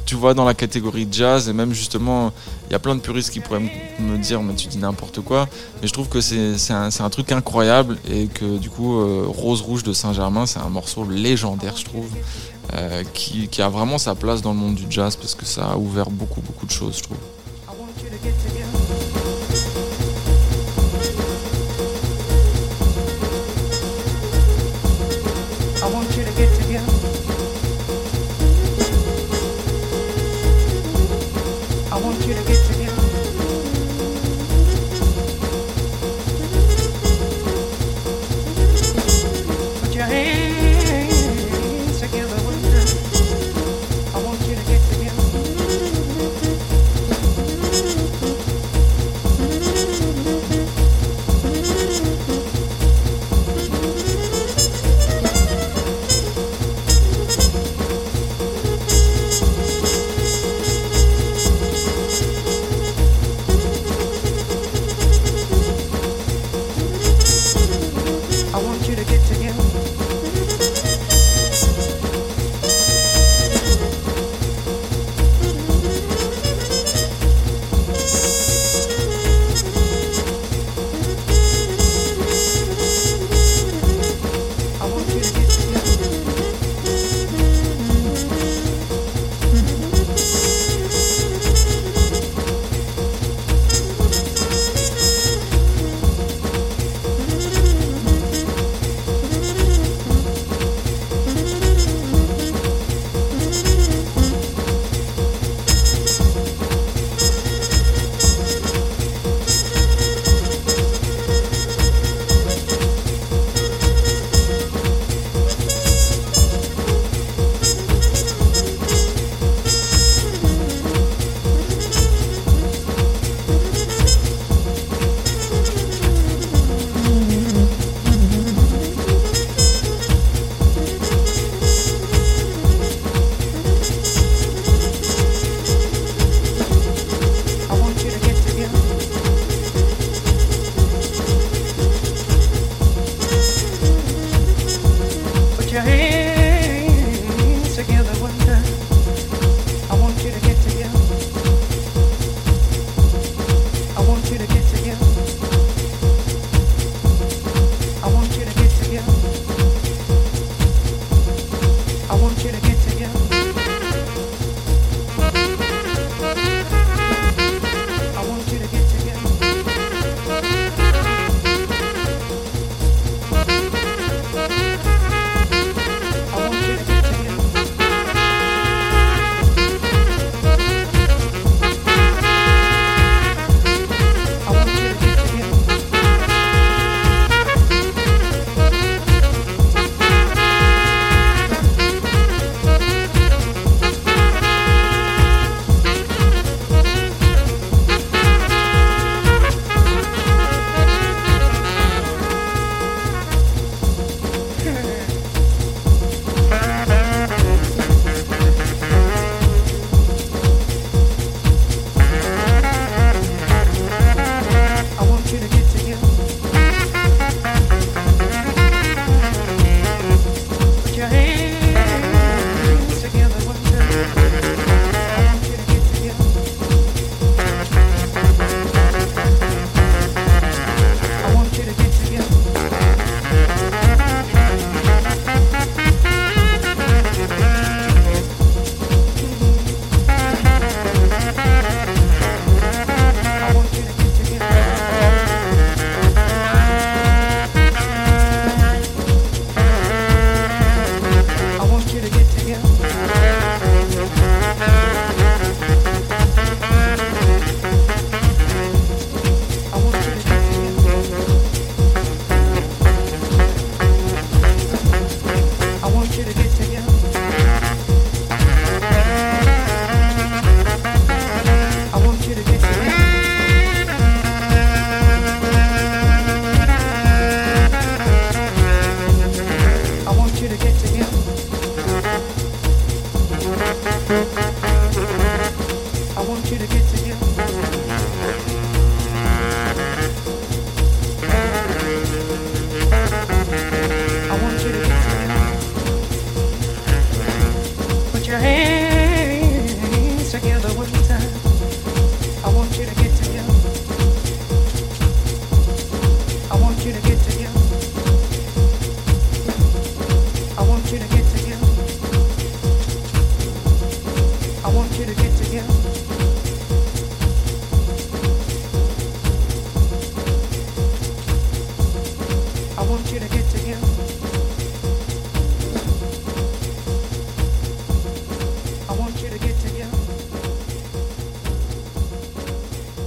tu vois dans la catégorie jazz et même justement il y a plein de puristes qui pourraient me- dire mais tu dis n'importe quoi. Mais je trouve que c'est un, truc incroyable et que du coup euh, Rose Rouge de Saint-Germain c'est un morceau légendaire je trouve euh, qui a vraiment sa place dans le monde du jazz parce que ça a ouvert beaucoup beaucoup de choses je trouve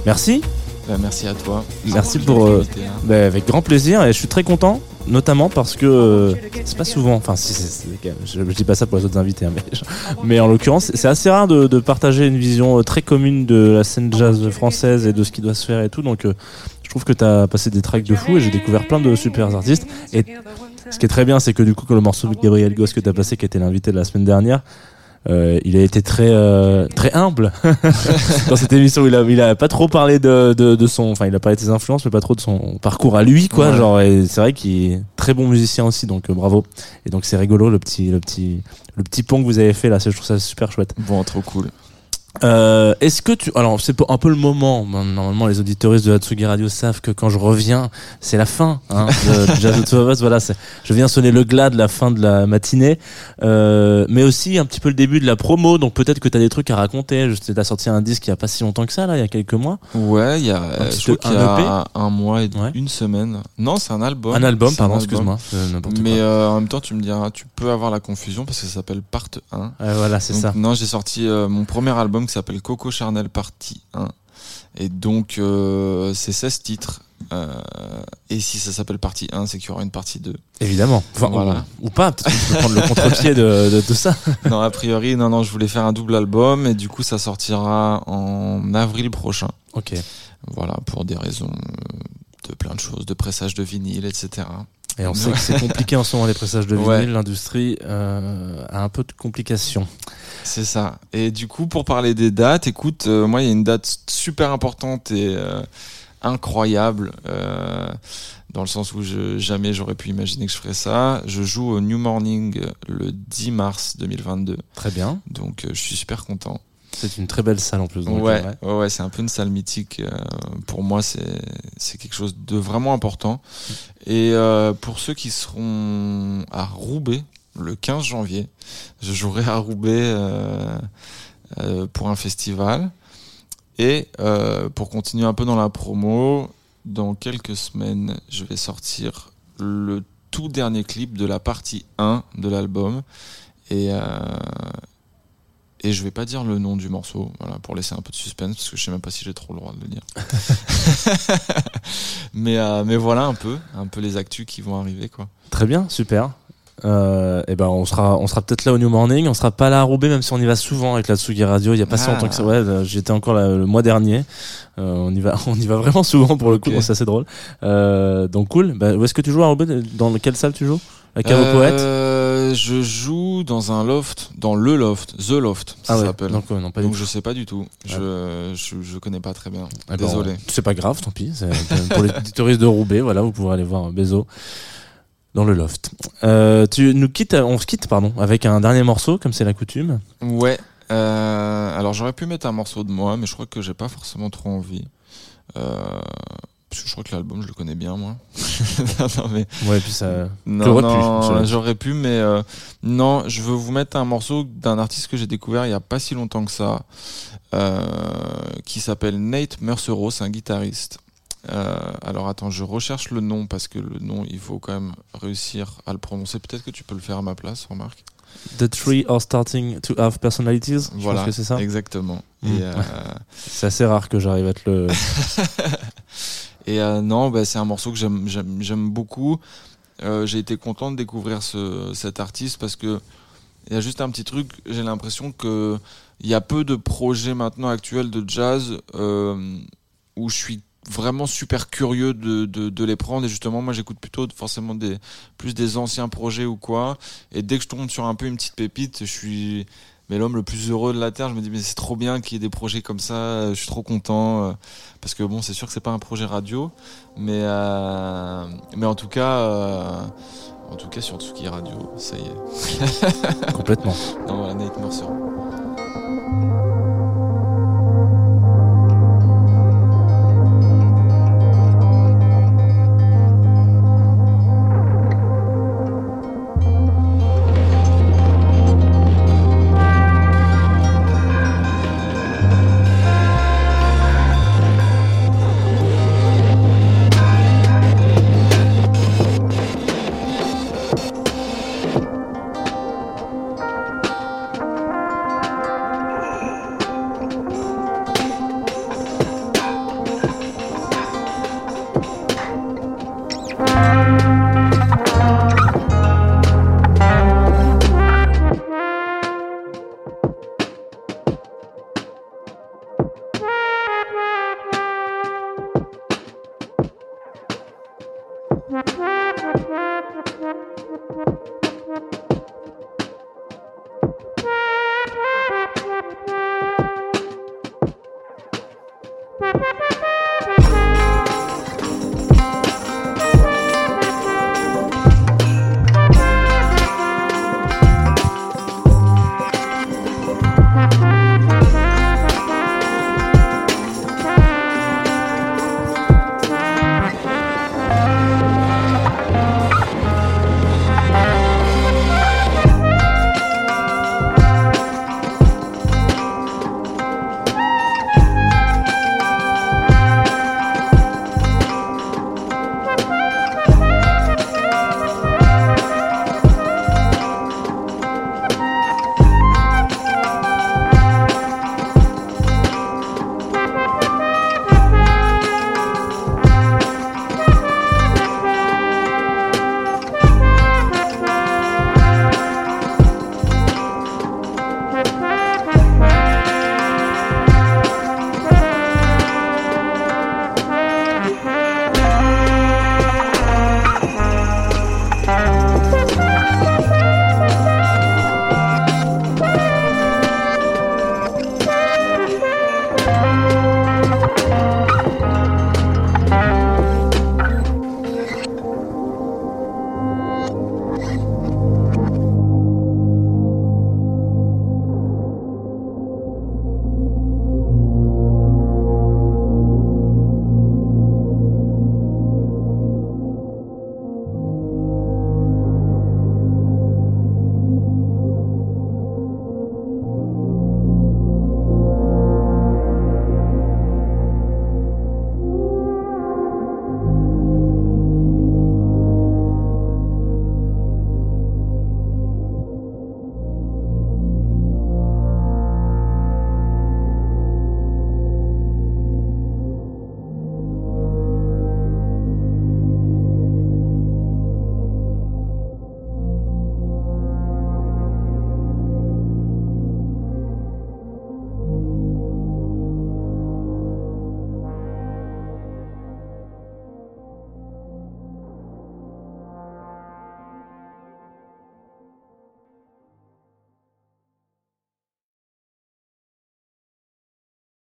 Merci. Bah, merci à toi. Merci pour. euh, hein. bah, avec grand plaisir et je suis très content, notamment parce que euh, c'est pas souvent. Enfin, si, c'est- c'est- je, je dis pas ça pour les autres invités, hein, mais, mais en l'occurrence, c'est assez rare de, de partager une vision euh, très commune de la scène jazz française et de ce qui doit se faire et tout. Donc, euh, je trouve que tu as passé des tracks de fou et j'ai découvert plein de super artistes. Et ce qui est très bien, c'est que du coup, que le morceau de Gabriel Goss que tu as passé, qui était l'invité de la semaine dernière, euh, il a été très euh, très humble dans cette émission. Il a il a pas trop parlé de, de, de son, enfin il a parlé de ses influences, mais pas trop de son parcours à lui, quoi. Ouais. Genre, c'est vrai qu'il est très bon musicien aussi, donc euh, bravo. Et donc c'est rigolo le petit le petit le petit pont que vous avez fait là. Je trouve ça super chouette. Bon, trop cool. Euh, Est-ce que tu, alors c'est un peu le moment. Normalement, les auditeuristes de Hatsugi Radio savent que quand je reviens, c'est la fin. Hein, de Jazz of. Voilà, c'est- je viens sonner le glas de la fin de la matinée, euh, mais aussi un petit peu le début de la promo. Donc peut-être que tu as des trucs à raconter. Je t'as sorti un disque il y a pas si longtemps que ça, là, il y a quelques mois. Ouais, il y a, euh, petit je crois peu- qu'il y un E a un mois et Ouais. une semaine. Non, c'est un album. un album, pardon, excuse-moi, euh, Mais euh, en même temps, tu me diras, tu peux avoir la confusion parce que ça s'appelle Part 1. Ouais, voilà, c'est ça. Non, j'ai sorti euh, mon premier album qui s'appelle Coco Charnel Partie 1. Et donc, euh, c'est 16 titres. Euh, et si ça s'appelle partie 1, c'est qu'il y aura une partie 2. Évidemment. Enfin, Voilà. ou, ou pas. Peut-être que tu peux prendre le contre-pied de, de ça. non, a priori, non, non, je voulais faire un double album et du coup, ça sortira en avril prochain. Ok. Voilà, pour des raisons de plein de choses, de pressage de vinyle, etc. Et on sait que c'est compliqué en ce moment les pressages de vinyle. Ouais. L'industrie euh, a un peu de complications. C'est ça. Et du coup, pour parler des dates, écoute, euh, moi, il y a une date super importante et euh, incroyable, euh, dans le sens où je, jamais j'aurais pu imaginer que je ferais ça. Je joue au New Morning le 10 mars 2022, Très bien. donc euh, je suis super content. C'est une très belle salle en plus. donc, ouais, ouais. c'est un peu une salle mythique. euh, pour moi, c'est c'est quelque chose de vraiment important. Et euh, pour ceux qui seront à Roubaix le 15 janvier, je jouerai à Roubaix euh, pour un festival. Et pour continuer un peu dans la promo, dans quelques semaines, je vais sortir le tout dernier clip de la partie 1 de l'album. Et, euh, et je vais pas dire le nom du morceau, voilà, pour laisser un peu de suspense, parce que je sais même pas si j'ai trop le droit de le dire. mais, euh, mais voilà un peu, un peu les actus qui vont arriver, quoi. Très bien, super. Euh, et ben on sera on sera peut-être là au New Morning, on sera pas là à Roubaix même si on y va souvent avec la Tsugi Radio. Il y a pas si Ah. longtemps que ça. Ouais, euh, j'étais encore là le mois dernier. Euh, on y va on y va vraiment souvent pour le coup, c'est assez drôle. Donc cool. Bah, où est-ce que tu joues à Roubaix? Dans quelle salle tu joues? La cave aux poètes Euh, Je joue dans un loft, dans le loft, The Loft, ça Ah ouais. s'appelle. Donc euh, non pas Donc je sais pas du tout. Je, je, je connais pas très bien. Eh ben, Désolé. C'est pas grave, tant pis. C'est- pour les touristes de Roubaix, voilà, vous pourrez aller voir Bezo dans le loft. Euh, tu nous quittes, on se quitte, pardon, avec un dernier morceau, comme c'est la coutume. Ouais. euh, alors j'aurais pu mettre un morceau de moi, mais je crois que j'ai pas forcément trop envie. Euh, parce que je crois que l'album je le connais bien moi. non mais Ouais, puis ça. non, non, j'aurais pu, mais euh, non, je veux vous mettre un morceau d'un artiste que j'ai découvert il y a pas si longtemps que ça, euh, qui s'appelle Nate Mercereau, c'est un guitariste. Euh, alors attends, je recherche le nom parce que le nom, il faut quand même réussir à le prononcer. Peut-être que tu peux le faire à ma place, remarque. The three are starting to have personalities. Je Voilà, pense que c'est ça. exactement. Mm. Euh, C'est assez rare que j'arrive à te le. Et euh, non, bah, c'est un morceau que j'aime, beaucoup. Euh, j'ai été content de découvrir ce, cet artiste parce que il y a juste un petit truc. J'ai l'impression que il y a peu de projets maintenant actuels de jazz euh, où je suis vraiment super curieux de les prendre et justement moi j'écoute plutôt forcément des plus des anciens projets ou quoi et dès que je tombe sur un peu une petite pépite je suis mais l'homme le plus heureux de la terre je me dis mais c'est trop bien qu'il y ait des projets comme ça je suis trop content euh, parce que bon c'est sûr que c'est pas un projet radio mais euh, mais en tout cas euh, En tout cas sur Tsuki Radio, ça y est. Complètement. Non, voilà, Nightmare sur Thank you.